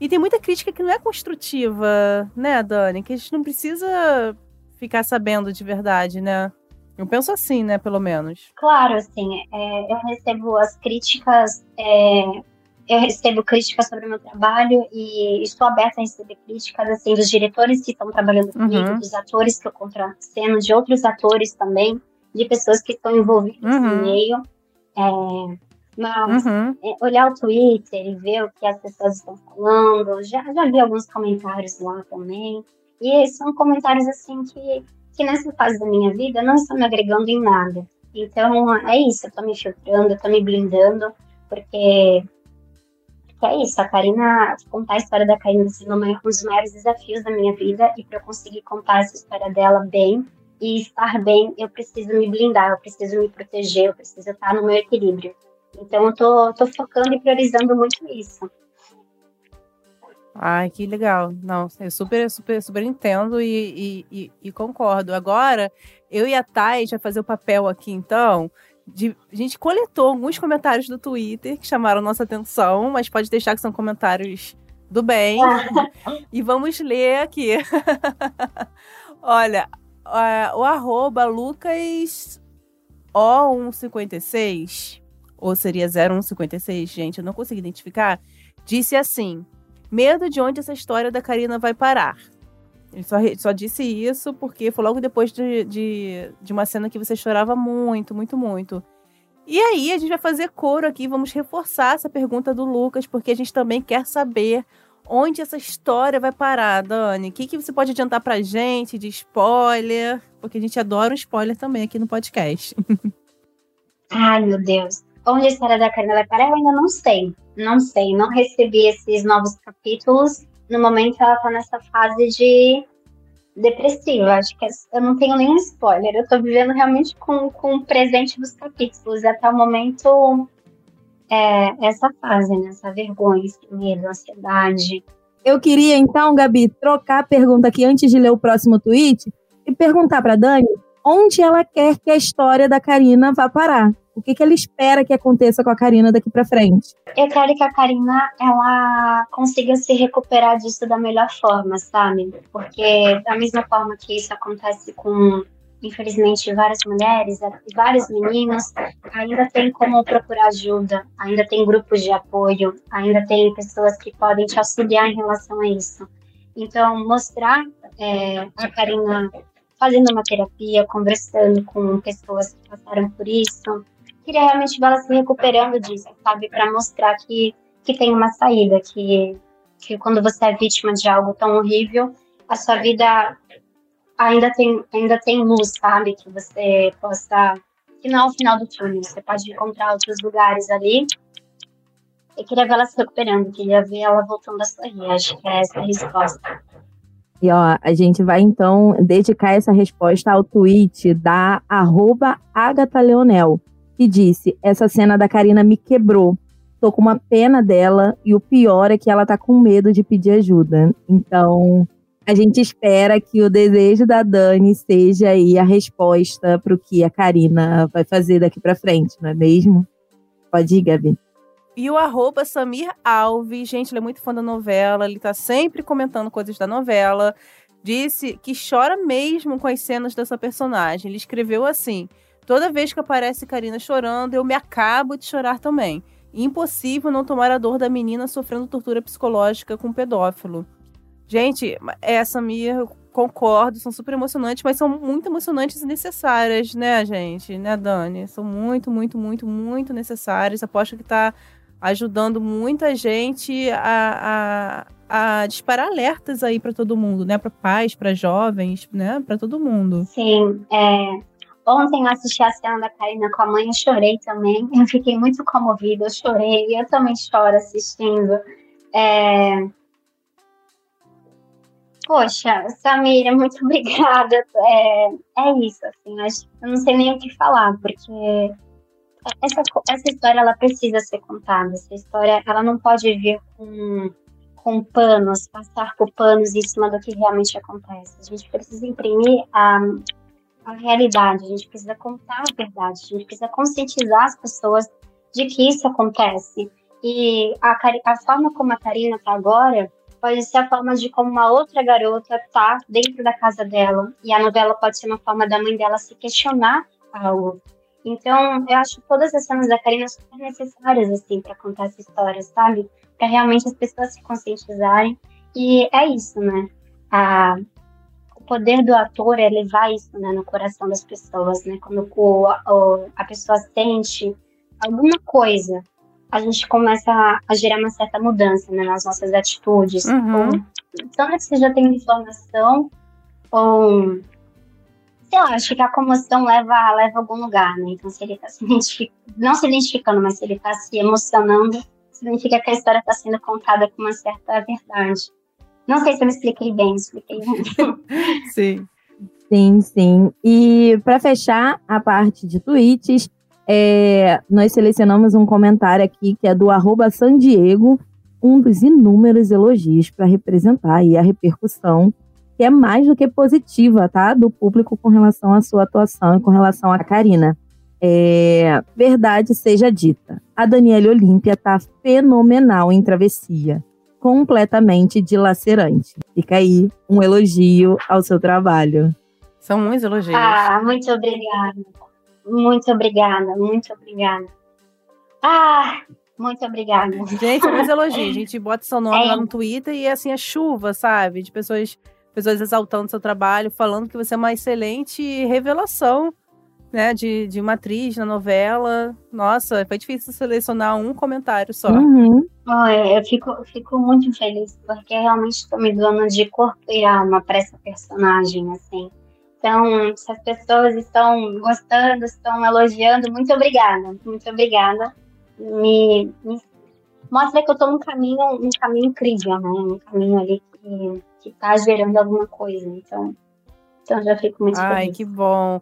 Speaker 2: E tem muita crítica que não é construtiva, né, Dani? Que a gente não precisa ficar sabendo de verdade, né? Eu penso assim, né, pelo menos.
Speaker 3: Claro, assim, é, eu recebo as críticas é, eu recebo críticas sobre o meu trabalho e estou aberta a receber críticas assim dos diretores que estão trabalhando comigo, uhum. dos atores que eu contraceno, de outros atores também, de pessoas que estão envolvidas uhum. no meio. É, mas uhum. é, olhar o Twitter e ver o que as pessoas estão falando, já, já vi alguns comentários lá também. E são comentários assim que, que nessa fase da minha vida não estão me agregando em nada. Então é isso, eu tô me filtrando, eu tô me blindando, porque que é isso, a Karina, contar a história da Karina sendo um dos maiores desafios da minha vida e para eu conseguir contar essa história dela bem e estar bem, eu preciso me blindar, eu preciso me proteger, eu preciso estar no meu equilíbrio. Então eu tô, tô focando e priorizando muito isso.
Speaker 2: Ai, que legal. Não, eu super, super, super entendo e, e, e, e concordo. Agora, eu e a Thay vai fazer o papel aqui, então, de, a gente coletou alguns comentários do Twitter que chamaram nossa atenção, mas pode deixar que são comentários do bem. e vamos ler aqui. Olha, o arroba Lucas O156, ou seria 0156, gente, eu não consegui identificar, disse assim: medo de onde essa história da Karina vai parar. Ele só, só disse isso porque foi logo depois de, de, de uma cena que você chorava muito, muito, muito. E aí, a gente vai fazer coro aqui, vamos reforçar essa pergunta do Lucas, porque a gente também quer saber onde essa história vai parar, Dani. O que, que você pode adiantar pra gente de spoiler? Porque a gente adora um spoiler também aqui no podcast.
Speaker 3: Ai, meu Deus. Onde a história da Karina vai parar, eu ainda não sei. Não sei. Não recebi esses novos capítulos. No momento, ela tá nessa fase de depressiva. Acho que eu não tenho nenhum spoiler. Eu tô vivendo realmente com, com o presente dos capítulos. Até o momento, é, essa fase, né? Essa vergonha, esse medo, ansiedade.
Speaker 4: Eu queria, então, Gabi, trocar a pergunta aqui antes de ler o próximo tweet e perguntar para Dani onde ela quer que a história da Karina vá parar. O que, que ela espera que aconteça com a Karina daqui para frente?
Speaker 3: Eu quero que a Karina ela consiga se recuperar disso da melhor forma, sabe? Porque da mesma forma que isso acontece com infelizmente várias mulheres e vários meninos, ainda tem como procurar ajuda, ainda tem grupos de apoio, ainda tem pessoas que podem te auxiliar em relação a isso. Então, mostrar é, a Karina fazendo uma terapia, conversando com pessoas que passaram por isso, queria realmente ver ela se recuperando disso, sabe? Para mostrar que, que tem uma saída, que, que quando você é vítima de algo tão horrível, a sua vida ainda tem, ainda tem luz, sabe? Que você possa. Que não é o final do túnel, você pode encontrar outros lugares ali. Eu queria ver ela se recuperando, queria ver ela voltando a sorrir. Acho que é essa a resposta.
Speaker 4: E ó, a gente vai então dedicar essa resposta ao tweet da arroba Agatha Leonel que disse: Essa cena da Karina me quebrou. Tô com uma pena dela e o pior é que ela tá com medo de pedir ajuda. Então, a gente espera que o desejo da Dani seja aí a resposta para o que a Karina vai fazer daqui para frente, não é mesmo? Pode ir, Gabi.
Speaker 2: E o arroba Samir Alves, gente, ele é muito fã da novela, ele tá sempre comentando coisas da novela. Disse que chora mesmo com as cenas dessa personagem. Ele escreveu assim: Toda vez que aparece Karina chorando, eu me acabo de chorar também. Impossível não tomar a dor da menina sofrendo tortura psicológica com um pedófilo. Gente, essa minha concordo, são super emocionantes, mas são muito emocionantes e necessárias, né, gente? Né, Dani? São muito, muito, muito, muito necessárias. Aposto que tá ajudando muita gente a, a, a disparar alertas aí para todo mundo, né? Para pais, para jovens, né? Para todo mundo.
Speaker 3: Sim, é, Ontem eu assisti a cena da Karina com a mãe, eu chorei também. Eu fiquei muito comovida, eu chorei. Eu também choro assistindo. É... Poxa, Samira, muito obrigada. É, é isso, assim, eu não sei nem o que falar, porque essa, essa história ela precisa ser contada. Essa história ela não pode vir com, com panos, passar por panos em cima do que realmente acontece. A gente precisa imprimir a, a realidade, a gente precisa contar a verdade, a gente precisa conscientizar as pessoas de que isso acontece. E a, a forma como a Karina está agora pode ser a forma de como uma outra garota está dentro da casa dela. E a novela pode ser uma forma da mãe dela se questionar algo. Então, eu acho todas as cenas da Karina super necessárias, assim, para contar essa história, sabe? Para realmente as pessoas se conscientizarem. E é isso, né? A, o poder do ator é levar isso né, no coração das pessoas, né? Quando o, a pessoa sente alguma coisa, a gente começa a, gerar uma certa mudança né, nas nossas atitudes.
Speaker 2: Uhum.
Speaker 3: Ou, tanto que você já tem informação, ou sei lá, acho que a comoção leva, leva a algum lugar, né? Então, se ele está se identificando, não se identificando, mas se ele está se emocionando, significa que a história está sendo contada com uma certa verdade. Não sei se eu me expliquei bem, expliquei bem.
Speaker 2: sim.
Speaker 4: Sim, sim. E para fechar a parte de tweets, é, nós selecionamos um comentário aqui que é do arroba San Diego, um dos inúmeros elogios para representar aí a repercussão que é mais do que positiva, tá? Do público com relação à sua atuação e com relação a Karina. É, verdade seja dita, a Daniela Olímpia tá fenomenal em travessia, completamente dilacerante. Fica aí um elogio ao seu trabalho.
Speaker 2: São muitos elogios.
Speaker 3: Ah, muito obrigada. Muito obrigada, muito obrigada. Ah, muito obrigada.
Speaker 2: Gente, muitos elogios. A gente bota seu nome é. lá no Twitter e assim, a chuva, sabe? De pessoas, pessoas exaltando seu trabalho, falando que você é uma excelente revelação né, de, de uma atriz na novela. Nossa, foi difícil selecionar um comentário só.
Speaker 4: Uhum.
Speaker 3: Eu fico, fico muito feliz, porque realmente estou me doando de corpo e alma para essa personagem, assim. Então, se as pessoas estão gostando, estão elogiando, muito obrigada, muito obrigada. Me, me mostra que eu estou num caminho, um caminho incrível, né? Um caminho ali que, que tá gerando alguma coisa. Então, então já fico muito
Speaker 2: Ai,
Speaker 3: feliz.
Speaker 2: Ai, que bom.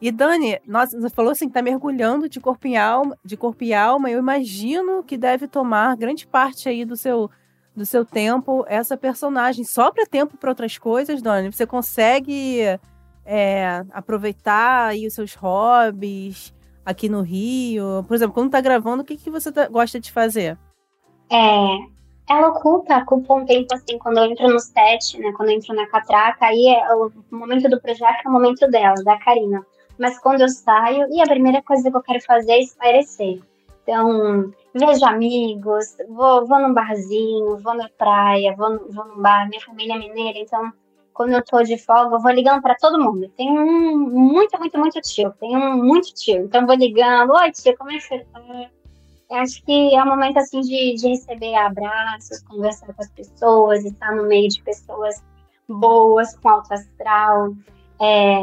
Speaker 2: E Dani, nossa, você falou assim que tá mergulhando de corpo e alma, de corpo e alma. Eu imagino que deve tomar grande parte aí do seu do seu tempo essa personagem. Sobra tempo para outras coisas, Dani? Você consegue é, aproveitar aí os seus hobbies aqui no Rio? Por exemplo, quando tá gravando, o que, que você tá, gosta de fazer?
Speaker 3: É, ela ocupa, ocupa um tempo assim, quando eu entro no set, né? Quando eu entro na catraca, aí é o momento do projeto é o momento dela, da Karina mas quando eu saio, e a primeira coisa que eu quero fazer é espairecer. Então, vejo amigos, vou, vou num barzinho, vou na praia, vou, vou num bar, minha família é mineira, então quando eu tô de folga, eu vou ligando para todo mundo. Tem um muito, muito, muito tio, tem um muito tio, então vou ligando, oi tio, como é que tá? Acho que é um momento assim de, de receber abraços, conversar com as pessoas, estar no meio de pessoas boas, com alto astral. É,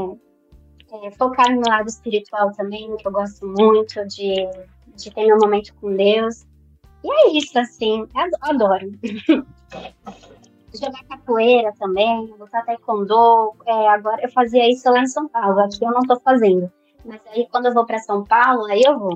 Speaker 3: é, focar no lado espiritual também, que eu gosto muito de, de ter meu momento com Deus. E é isso, assim, adoro. Jogar capoeira também, lutar taekwondo. É, agora eu fazia isso lá em São Paulo, aqui eu não tô fazendo. Mas aí quando eu vou para São Paulo, aí eu vou.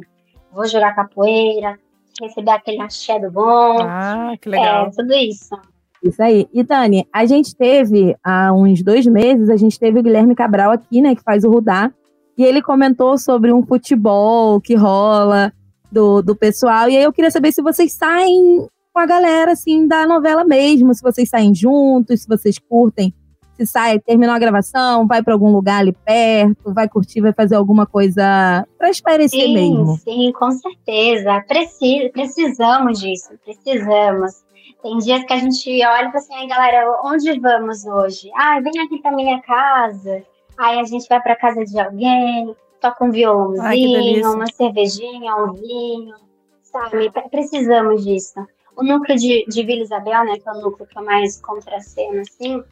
Speaker 3: Vou jogar capoeira, receber aquele axé do bom.
Speaker 2: Ah, que legal.
Speaker 3: É, tudo isso.
Speaker 4: Isso aí. E Dani, a gente teve, há uns dois meses, a gente teve o Guilherme Cabral aqui, né, que faz o Rudá, e ele comentou sobre um futebol que rola do, do pessoal, e aí eu queria saber se vocês saem com a galera, assim, da novela mesmo, se vocês saem juntos, se vocês curtem, se sai, terminou a gravação, vai para algum lugar ali perto, vai curtir, vai fazer alguma coisa para espairecer
Speaker 3: sim,
Speaker 4: mesmo.
Speaker 3: Sim, com certeza. Preci precisamos disso, precisamos. Tem dias que a gente olha e fala assim, galera, onde vamos hoje? Ah, vem aqui pra minha casa. Aí a gente vai pra casa de alguém, toca um violãozinho, Ai, uma cervejinha, um vinho, sabe? Precisamos disso. O núcleo de, de Vila Isabel, né, que é o núcleo que é mais contra a cena, assim,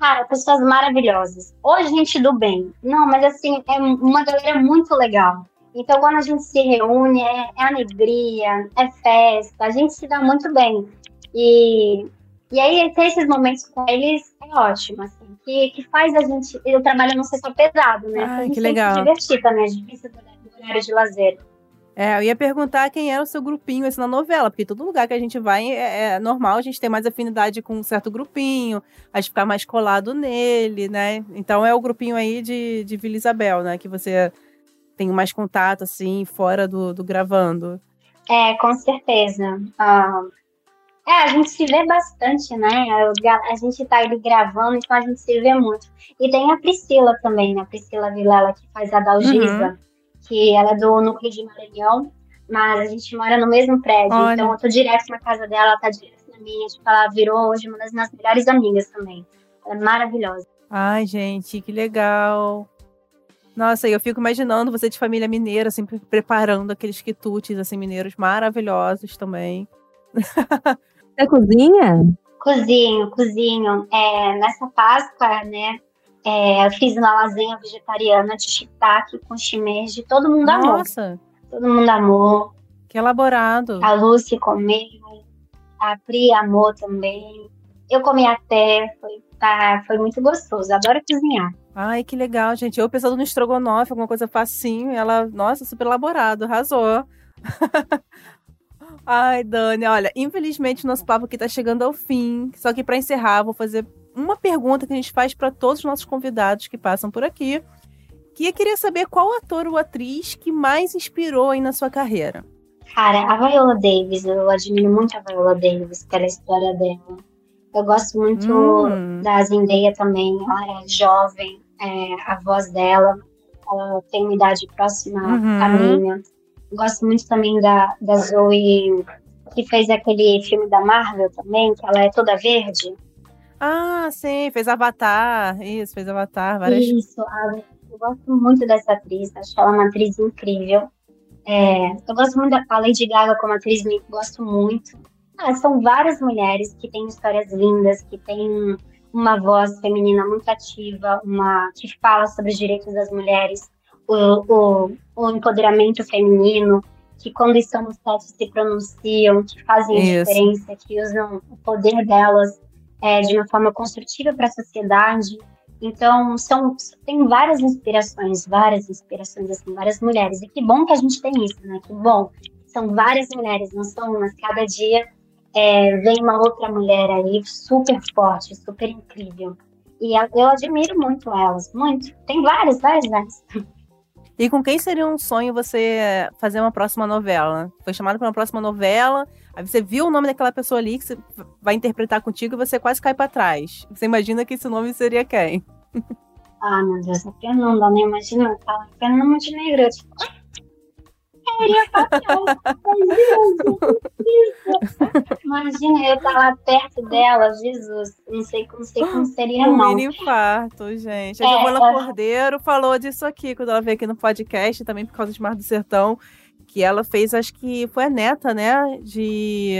Speaker 3: cara, pessoas maravilhosas. Ou gente do bem. Não, mas assim, é uma galera muito legal. Então, quando a gente se reúne, é, é alegria, é festa, a gente se dá muito bem. E, e aí, ter esses momentos com eles é ótimo, assim, que, que faz a gente, o trabalho não ser só pesado, né?
Speaker 2: Ai,
Speaker 3: a gente
Speaker 2: que legal.
Speaker 3: se divertir também, a gente precisa do horário de lazer.
Speaker 2: É, eu ia perguntar quem era o seu grupinho assim, na novela, porque todo lugar que a gente vai é, é, normal a gente ter mais afinidade com um certo grupinho, a gente ficar mais colado nele, né? Então é o grupinho aí de, de Vila Isabel, né? Que você tem mais contato, assim, fora do, do gravando.
Speaker 3: É, com certeza. Uh, é, a gente se vê bastante, né? A gente tá ali gravando, então a gente se vê muito. E tem a Priscila também, né? A Priscila Vilela, que faz a Dalgisa, uhum. Que ela é do núcleo de Maranhão, mas a gente mora no mesmo prédio. Olha. Então eu tô direto na casa dela, ela tá direto na minha. Tipo, ela virou hoje uma das minhas melhores amigas também. Ela é maravilhosa.
Speaker 2: Ai, gente, que legal. Nossa, eu fico imaginando você de família mineira, sempre assim, preparando aqueles quitutes, assim, mineiros maravilhosos também.
Speaker 4: Você cozinha?
Speaker 3: Cozinho, cozinho. É, nessa Páscoa, né? É, eu fiz uma lasanha vegetariana de shiitake com shimeji. Todo mundo amou.
Speaker 2: Nossa!
Speaker 3: Todo mundo amou.
Speaker 2: Que elaborado.
Speaker 3: A Lucy comeu. A Pri amou também. Eu comi até. Foi, tá, foi muito gostoso. Adoro cozinhar.
Speaker 2: Ai, que legal, gente. Eu pensando no estrogonofe, alguma coisa facinho. Ela, nossa, super elaborado. Arrasou. Ai, Dani, olha, infelizmente nosso papo aqui tá chegando ao fim. Só que para encerrar, vou fazer uma pergunta que a gente faz para todos os nossos convidados que passam por aqui. Que eu queria saber qual ator ou atriz que mais inspirou aí na sua carreira.
Speaker 3: Cara, a Viola Davis, eu admiro muito a Viola Davis pela história dela. Eu gosto muito hum. da Zendaya também, ela é jovem, é, a voz dela, ela tem uma idade próxima uhum. à minha. Gosto muito também da, da Zoe, que fez aquele filme da Marvel também, que ela é toda verde.
Speaker 2: Ah, sim, fez Avatar, isso, fez Avatar, várias...
Speaker 3: Isso, eu gosto muito dessa atriz, acho ela uma atriz incrível. É, eu gosto muito da Lady Gaga como atriz, gosto muito. Ah, são várias mulheres que têm histórias lindas, que têm uma voz feminina muito ativa, uma que fala sobre os direitos das mulheres, o, o, o empoderamento feminino, que quando estão no set se pronunciam, que fazem Isso. a diferença, que usam o poder delas é, de uma forma construtiva para a sociedade. Então, são, tem várias inspirações, várias inspirações, assim, várias mulheres. E que bom que a gente tem isso, né? Que bom. São várias mulheres, não são umas. Cada dia é, vem uma outra mulher aí super forte, super incrível. E eu admiro muito elas, muito. Tem várias, várias, várias.
Speaker 2: E com quem seria um sonho você fazer uma próxima novela? Foi chamado para uma próxima novela, aí você viu o nome daquela pessoa ali que vai interpretar contigo e você quase cai para trás. Você imagina que esse nome seria quem?
Speaker 3: Ah, meu Deus, a Fernanda, né? Imagina, fala Fernanda Montenegro. Tipo, papel. Imagina eu estar lá perto dela, Jesus. Não sei, não sei como seria, um não.
Speaker 2: Um mini infarto, gente. A é, Giovana Cordeiro falou disso aqui, quando ela veio aqui no podcast, também por causa de Mar do Sertão, que ela fez, acho que foi a neta, né, de...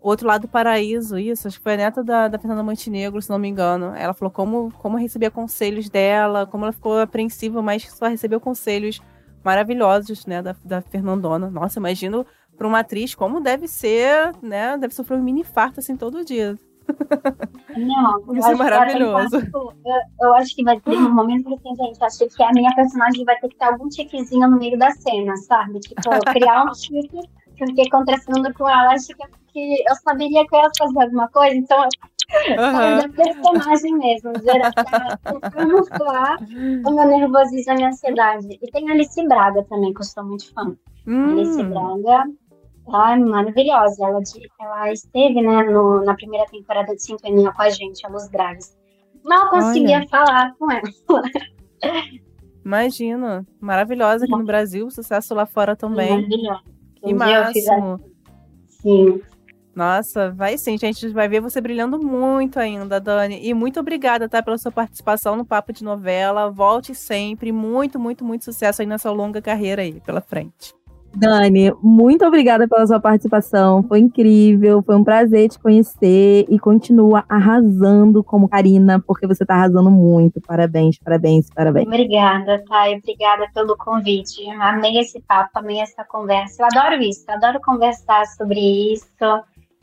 Speaker 2: Outro Lado do Paraíso, isso. Acho que foi a neta da, da Fernanda Montenegro, se não me engano. Ela falou como, como recebia conselhos dela, como ela ficou apreensiva, mas só recebeu conselhos maravilhosos, né, da, da Fernandona. Nossa, imagino para uma atriz como deve ser, né, deve sofrer um mini infarto assim todo dia.
Speaker 3: Não,
Speaker 2: Isso é maravilhoso.
Speaker 3: eu, eu, acho que vai ter um momento que assim, gente, acho que a minha personagem vai ter que ter algum tiquezinho no meio da cena, sabe? Tipo, criar um tique, porque contrastando com ela, acho que eu saberia que eu ia fazer alguma coisa, então Uhum. da personagem mesmo, camuflar o meu nervosismo e a minha ansiedade. E tem a Alice Braga também, que eu sou muito fã. Hum. Alice Braga, ai, maravilhosa. Ela, ela esteve né, no, na primeira temporada de Sintonia com a gente, a Luz Graves. Mal conseguia Olha. falar com ela.
Speaker 2: Imagina, maravilhosa aqui no Brasil, sucesso lá fora também.
Speaker 3: Maravilhosa.
Speaker 2: Que um máximo.
Speaker 3: Sim.
Speaker 2: Nossa, vai sim, gente. A gente vai ver você brilhando muito ainda, Dani. E muito obrigada, tá, pela sua participação no Papo de Novela. Volte sempre. Muito, muito, muito sucesso aí nessa longa carreira aí pela frente.
Speaker 4: Dani, muito obrigada pela sua participação. Foi incrível, foi um prazer te conhecer e continua arrasando como Karina, porque você está arrasando muito. Parabéns, parabéns, parabéns.
Speaker 3: Obrigada, Thay. Obrigada pelo convite. Amei esse papo, amei essa conversa. Eu adoro isso, eu adoro conversar sobre isso.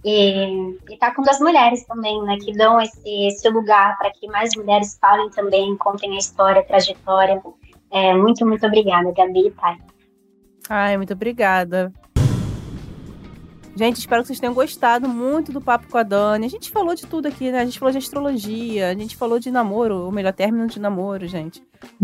Speaker 3: E, e tá com as mulheres também, né? Que dão esse, esse lugar para que mais mulheres falem também, contem a história, a trajetória. É, muito, muito obrigada, Gabi e Thay.
Speaker 2: Ai, muito obrigada. Gente, espero que vocês tenham gostado muito do papo com a Dani. A gente falou de tudo aqui, né? A gente falou de astrologia, a gente falou de namoro, ou melhor, término de namoro, gente.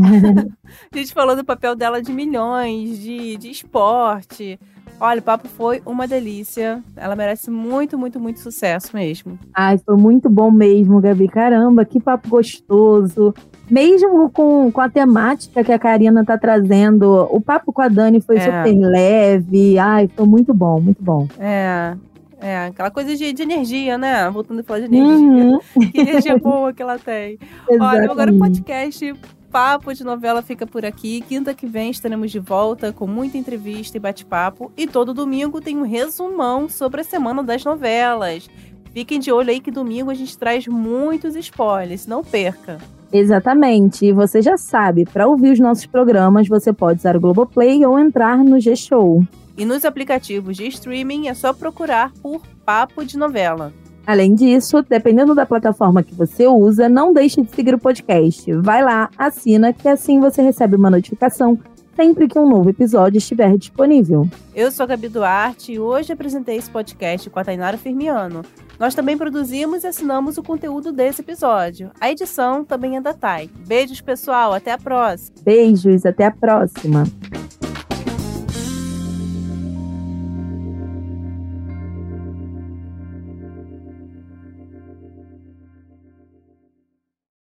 Speaker 2: a gente falou do papel dela de milhões, de, de esporte. Olha, o papo foi uma delícia. Ela merece muito, muito, muito sucesso mesmo.
Speaker 4: Ai, foi muito bom mesmo, Gabi. Caramba, que papo gostoso. Mesmo com, com a temática que a Karina tá trazendo, o papo com a Dani foi é. super leve. Ai, foi muito bom, muito bom.
Speaker 2: É. É, aquela coisa de, de energia, né? Voltando a falar de energia. Uhum. Que energia boa que ela tem. Olha, agora o podcast Papo de Novela fica por aqui. Quinta que vem estaremos de volta com muita entrevista e bate-papo. E todo domingo tem um resumão sobre a semana das novelas. Fiquem de olho aí que domingo a gente traz muitos spoilers, não perca.
Speaker 4: Exatamente. E você já sabe, para ouvir os nossos programas, você pode usar o Globoplay ou entrar no G-Show.
Speaker 2: E nos aplicativos de streaming é só procurar por Papo de Novela.
Speaker 4: Além disso, dependendo da plataforma que você usa, não deixe de seguir o podcast. Vai lá, assina, que assim você recebe uma notificação sempre que um novo episódio estiver disponível.
Speaker 2: Eu sou a Gabi Duarte e hoje apresentei esse podcast com a Tainara Firmiano. Nós também produzimos e assinamos o conteúdo desse episódio. A edição também é da Thay. Beijos, pessoal. Até a próxima.
Speaker 4: Beijos, até a próxima.